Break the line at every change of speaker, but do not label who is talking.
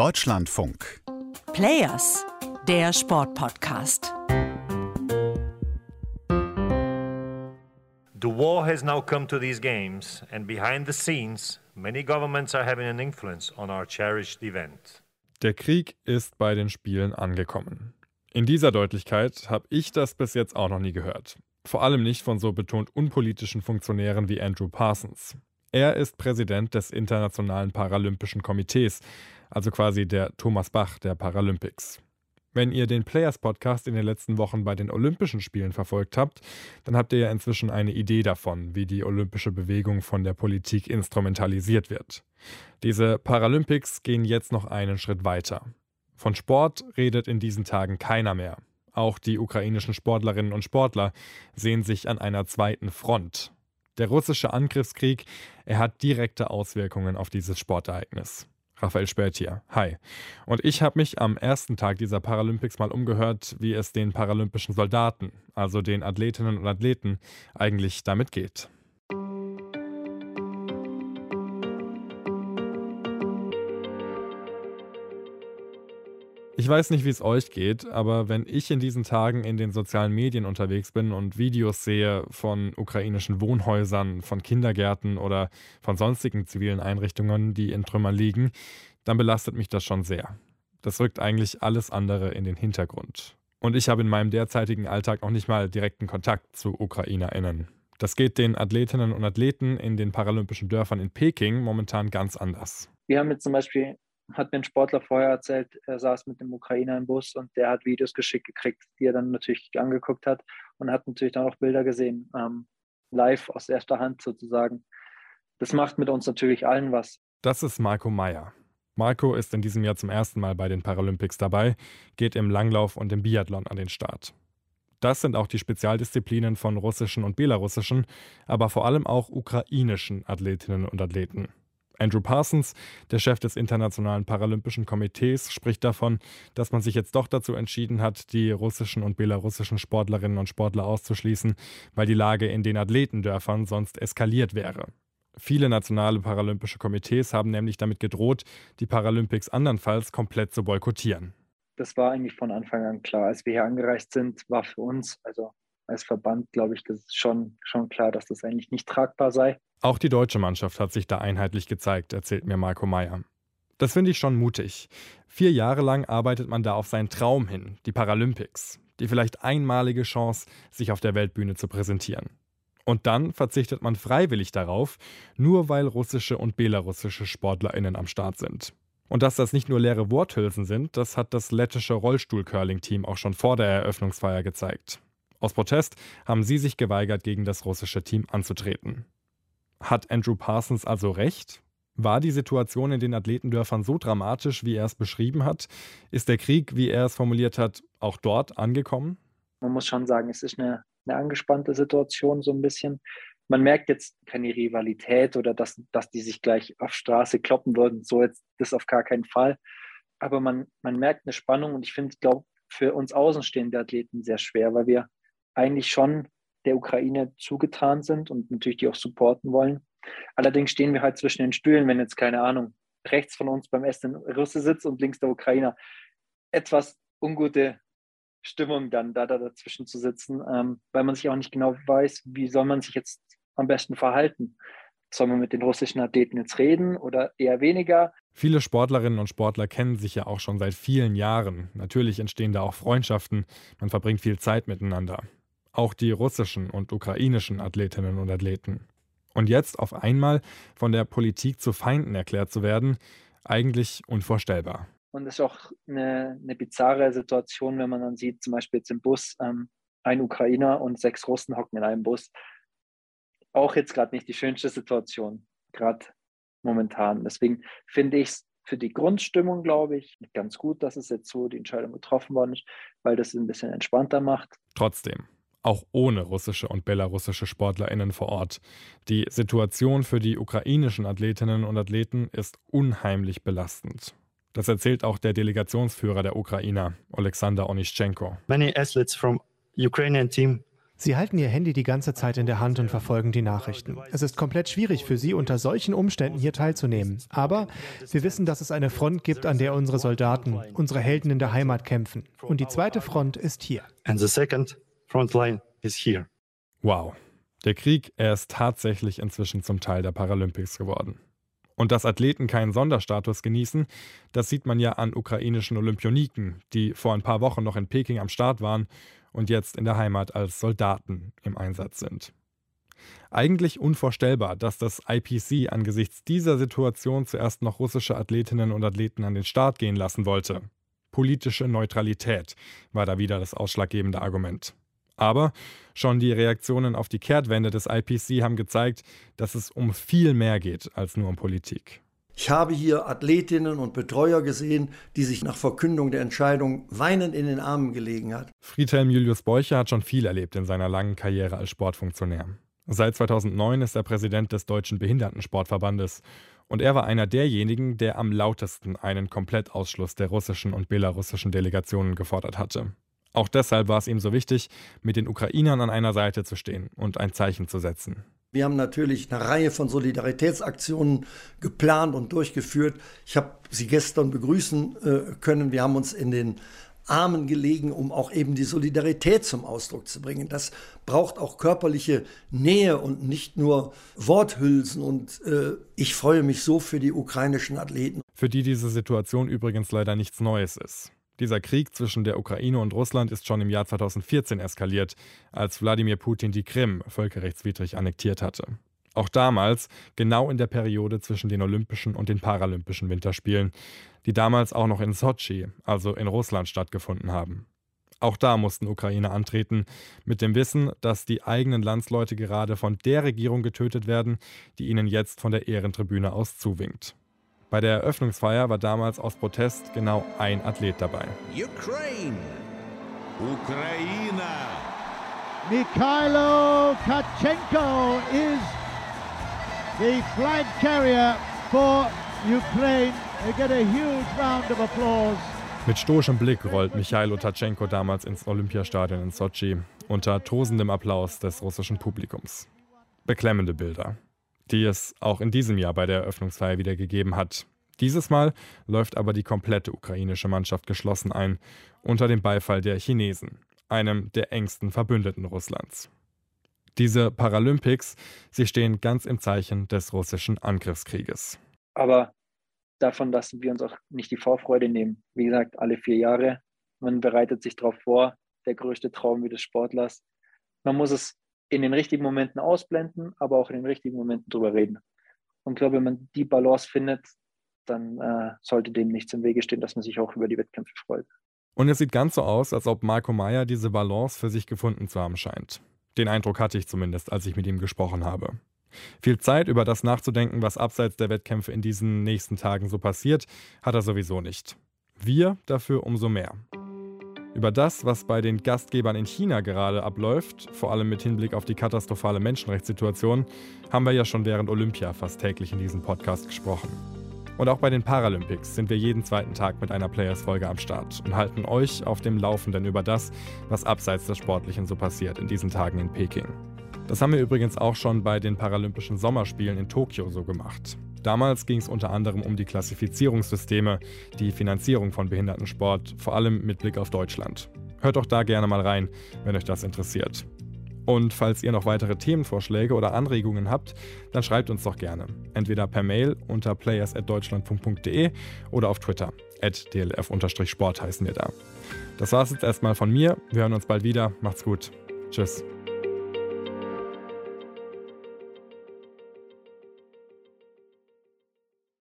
Deutschlandfunk.
Players, der Sportpodcast.
The war has now come to these games, and behind the scenes, many governments are having an influence on our cherished event.
Der Krieg ist bei den Spielen angekommen. In dieser Deutlichkeit habe ich das bis jetzt auch noch nie gehört. Vor allem nicht von so betont unpolitischen Funktionären wie Andrew Parsons. Er ist Präsident des Internationalen Paralympischen Komitees, also quasi der Thomas Bach der Paralympics. Wenn ihr den Players Podcast in den letzten Wochen bei den Olympischen Spielen verfolgt habt, dann habt ihr ja inzwischen eine Idee davon, wie die olympische Bewegung von der Politik instrumentalisiert wird. Diese Paralympics gehen jetzt noch einen Schritt weiter. Von Sport redet in diesen Tagen keiner mehr. Auch die ukrainischen Sportlerinnen und Sportler sehen sich an einer zweiten Front. Der russische Angriffskrieg, er hat direkte Auswirkungen auf dieses Sportereignis. Raphael Spät hier. Hi. Und ich habe mich am ersten Tag dieser Paralympics mal umgehört, wie es den paralympischen Soldaten, also den Athletinnen und Athleten, eigentlich damit geht. Ich weiß nicht, wie es euch geht, aber wenn ich in diesen Tagen in den sozialen Medien unterwegs bin und Videos sehe von ukrainischen Wohnhäusern, von Kindergärten oder von sonstigen zivilen Einrichtungen, die in Trümmern liegen, dann belastet mich das schon sehr. Das rückt eigentlich alles andere in den Hintergrund. Und ich habe in meinem derzeitigen Alltag auch nicht mal direkten Kontakt zu UkrainerInnen. Das geht den Athletinnen und Athleten in den paralympischen Dörfern in Peking momentan ganz anders.
Wir haben jetzt zum Beispiel hat mir ein Sportler vorher erzählt, er saß mit dem Ukrainer im Bus und der hat Videos geschickt gekriegt, die er dann natürlich angeguckt hat und hat natürlich dann auch Bilder gesehen, ähm, live aus erster Hand sozusagen. Das macht mit uns natürlich allen was.
Das ist Marco Meyer. Marco ist in diesem Jahr zum ersten Mal bei den Paralympics dabei, geht im Langlauf und im Biathlon an den Start. Das sind auch die Spezialdisziplinen von russischen und belarussischen, aber vor allem auch ukrainischen Athletinnen und Athleten. Andrew Parsons, der Chef des Internationalen Paralympischen Komitees, spricht davon, dass man sich jetzt doch dazu entschieden hat, die russischen und belarussischen Sportlerinnen und Sportler auszuschließen, weil die Lage in den Athletendörfern sonst eskaliert wäre. Viele nationale paralympische Komitees haben nämlich damit gedroht, die Paralympics andernfalls komplett zu boykottieren.
Das war eigentlich von Anfang an klar. Als wir hier angereist sind, war für uns, also als Verband, glaube ich, das ist schon, schon klar, dass das eigentlich nicht tragbar sei.
Auch die deutsche Mannschaft hat sich da einheitlich gezeigt, erzählt mir Marco Meyer. Das finde ich schon mutig. Vier Jahre lang arbeitet man da auf seinen Traum hin, die Paralympics, die vielleicht einmalige Chance, sich auf der Weltbühne zu präsentieren. Und dann verzichtet man freiwillig darauf, nur weil russische und belarussische SportlerInnen am Start sind. Und dass das nicht nur leere Worthülsen sind, das hat das lettische Rollstuhl-Curling-Team auch schon vor der Eröffnungsfeier gezeigt. Aus Protest haben sie sich geweigert, gegen das russische Team anzutreten. Hat Andrew Parsons also recht? War die Situation in den Athletendörfern so dramatisch, wie er es beschrieben hat? Ist der Krieg, wie er es formuliert hat, auch dort angekommen?
Man muss schon sagen, es ist eine, eine angespannte Situation so ein bisschen. Man merkt jetzt keine Rivalität oder dass, dass die sich gleich auf Straße kloppen würden. So jetzt das auf gar keinen Fall. Aber man, man merkt eine Spannung und ich finde, glaube für uns außenstehende Athleten sehr schwer, weil wir eigentlich schon der Ukraine zugetan sind und natürlich die auch supporten wollen. Allerdings stehen wir halt zwischen den Stühlen, wenn jetzt keine Ahnung, rechts von uns beim Essen Russe sitzt und links der Ukrainer. Etwas ungute Stimmung dann da, da dazwischen zu sitzen, ähm, weil man sich auch nicht genau weiß, wie soll man sich jetzt am besten verhalten. Soll man mit den russischen Athleten jetzt reden oder eher weniger?
Viele Sportlerinnen und Sportler kennen sich ja auch schon seit vielen Jahren. Natürlich entstehen da auch Freundschaften. Man verbringt viel Zeit miteinander auch die russischen und ukrainischen Athletinnen und Athleten. Und jetzt auf einmal von der Politik zu Feinden erklärt zu werden, eigentlich unvorstellbar.
Und es ist auch eine, eine bizarre Situation, wenn man dann sieht, zum Beispiel jetzt im Bus, ähm, ein Ukrainer und sechs Russen hocken in einem Bus. Auch jetzt gerade nicht die schönste Situation, gerade momentan. Deswegen finde ich es für die Grundstimmung, glaube ich, ganz gut, dass es jetzt so die Entscheidung getroffen worden ist, weil das ein bisschen entspannter macht.
Trotzdem, auch ohne russische und belarussische Sportlerinnen vor Ort. Die Situation für die ukrainischen Athletinnen und Athleten ist unheimlich belastend. Das erzählt auch der Delegationsführer der Ukrainer, Alexander Onischenko.
Many athletes from Ukrainian team
Sie halten Ihr Handy die ganze Zeit in der Hand und verfolgen die Nachrichten. Es ist komplett schwierig für Sie, unter solchen Umständen hier teilzunehmen. Aber wir wissen, dass es eine Front gibt, an der unsere Soldaten, unsere Helden in der Heimat kämpfen. Und die zweite Front ist hier.
And the second front line is here.
Wow. Der Krieg, er ist tatsächlich inzwischen zum Teil der Paralympics geworden. Und dass Athleten keinen Sonderstatus genießen, das sieht man ja an ukrainischen Olympioniken, die vor ein paar Wochen noch in Peking am Start waren und jetzt in der Heimat als Soldaten im Einsatz sind. Eigentlich unvorstellbar, dass das IPC angesichts dieser Situation zuerst noch russische Athletinnen und Athleten an den Start gehen lassen wollte. Politische Neutralität war da wieder das ausschlaggebende Argument. Aber schon die Reaktionen auf die Kehrtwende des IPC haben gezeigt, dass es um viel mehr geht als nur um Politik.
Ich habe hier Athletinnen und Betreuer gesehen, die sich nach Verkündung der Entscheidung weinend in den Armen gelegen hat.
Friedhelm Julius Beucher hat schon viel erlebt in seiner langen Karriere als Sportfunktionär. Seit 2009 ist er Präsident des Deutschen Behindertensportverbandes und er war einer derjenigen, der am lautesten einen Komplettausschluss der russischen und belarussischen Delegationen gefordert hatte. Auch deshalb war es ihm so wichtig, mit den Ukrainern an einer Seite zu stehen und ein Zeichen zu setzen.
Wir haben natürlich eine Reihe von Solidaritätsaktionen geplant und durchgeführt. Ich habe Sie gestern begrüßen äh, können. Wir haben uns in den Armen gelegen, um auch eben die Solidarität zum Ausdruck zu bringen. Das braucht auch körperliche Nähe und nicht nur Worthülsen. Und äh, ich freue mich so für die ukrainischen Athleten.
Für die diese Situation übrigens leider nichts Neues ist. Dieser Krieg zwischen der Ukraine und Russland ist schon im Jahr 2014 eskaliert, als Wladimir Putin die Krim völkerrechtswidrig annektiert hatte. Auch damals, genau in der Periode zwischen den Olympischen und den Paralympischen Winterspielen, die damals auch noch in Sotschi, also in Russland, stattgefunden haben. Auch da mussten Ukraine antreten, mit dem Wissen, dass die eigenen Landsleute gerade von der Regierung getötet werden, die ihnen jetzt von der Ehrentribüne aus zuwinkt. Bei der Eröffnungsfeier war damals aus Protest genau ein Athlet dabei.
Ukraine. Ukraine.
Mikhailo Katchenko is the flag carrier for Ukraine. They get a huge round of applause.
Mit stoischem Blick rollt Michailo Tatschenko damals ins Olympiastadion in Sochi unter tosendem Applaus des russischen Publikums. Beklemmende Bilder die es auch in diesem Jahr bei der Eröffnungsfeier wieder gegeben hat. Dieses Mal läuft aber die komplette ukrainische Mannschaft geschlossen ein, unter dem Beifall der Chinesen, einem der engsten Verbündeten Russlands. Diese Paralympics, sie stehen ganz im Zeichen des russischen Angriffskrieges.
Aber davon lassen wir uns auch nicht die Vorfreude nehmen. Wie gesagt, alle vier Jahre. Man bereitet sich darauf vor, der größte Traum wie des Sportlers. Man muss es in den richtigen Momenten ausblenden, aber auch in den richtigen Momenten drüber reden. Und ich glaube, wenn man die Balance findet, dann äh, sollte dem nichts im Wege stehen, dass man sich auch über die Wettkämpfe freut.
Und es sieht ganz so aus, als ob Marco Meyer diese Balance für sich gefunden zu haben scheint. Den Eindruck hatte ich zumindest, als ich mit ihm gesprochen habe. Viel Zeit über das nachzudenken, was abseits der Wettkämpfe in diesen nächsten Tagen so passiert, hat er sowieso nicht. Wir dafür umso mehr. Über das, was bei den Gastgebern in China gerade abläuft, vor allem mit Hinblick auf die katastrophale Menschenrechtssituation, haben wir ja schon während Olympia fast täglich in diesem Podcast gesprochen. Und auch bei den Paralympics sind wir jeden zweiten Tag mit einer Players-Folge am Start und halten euch auf dem Laufenden über das, was abseits des Sportlichen so passiert in diesen Tagen in Peking. Das haben wir übrigens auch schon bei den Paralympischen Sommerspielen in Tokio so gemacht. Damals ging es unter anderem um die Klassifizierungssysteme, die Finanzierung von Behindertensport, vor allem mit Blick auf Deutschland. Hört doch da gerne mal rein, wenn euch das interessiert. Und falls ihr noch weitere Themenvorschläge oder Anregungen habt, dann schreibt uns doch gerne. Entweder per Mail unter players.deutschlandfunk.de oder auf Twitter. dlf-sport heißen wir da. Das war's jetzt erstmal von mir. Wir hören uns bald wieder. Macht's gut. Tschüss.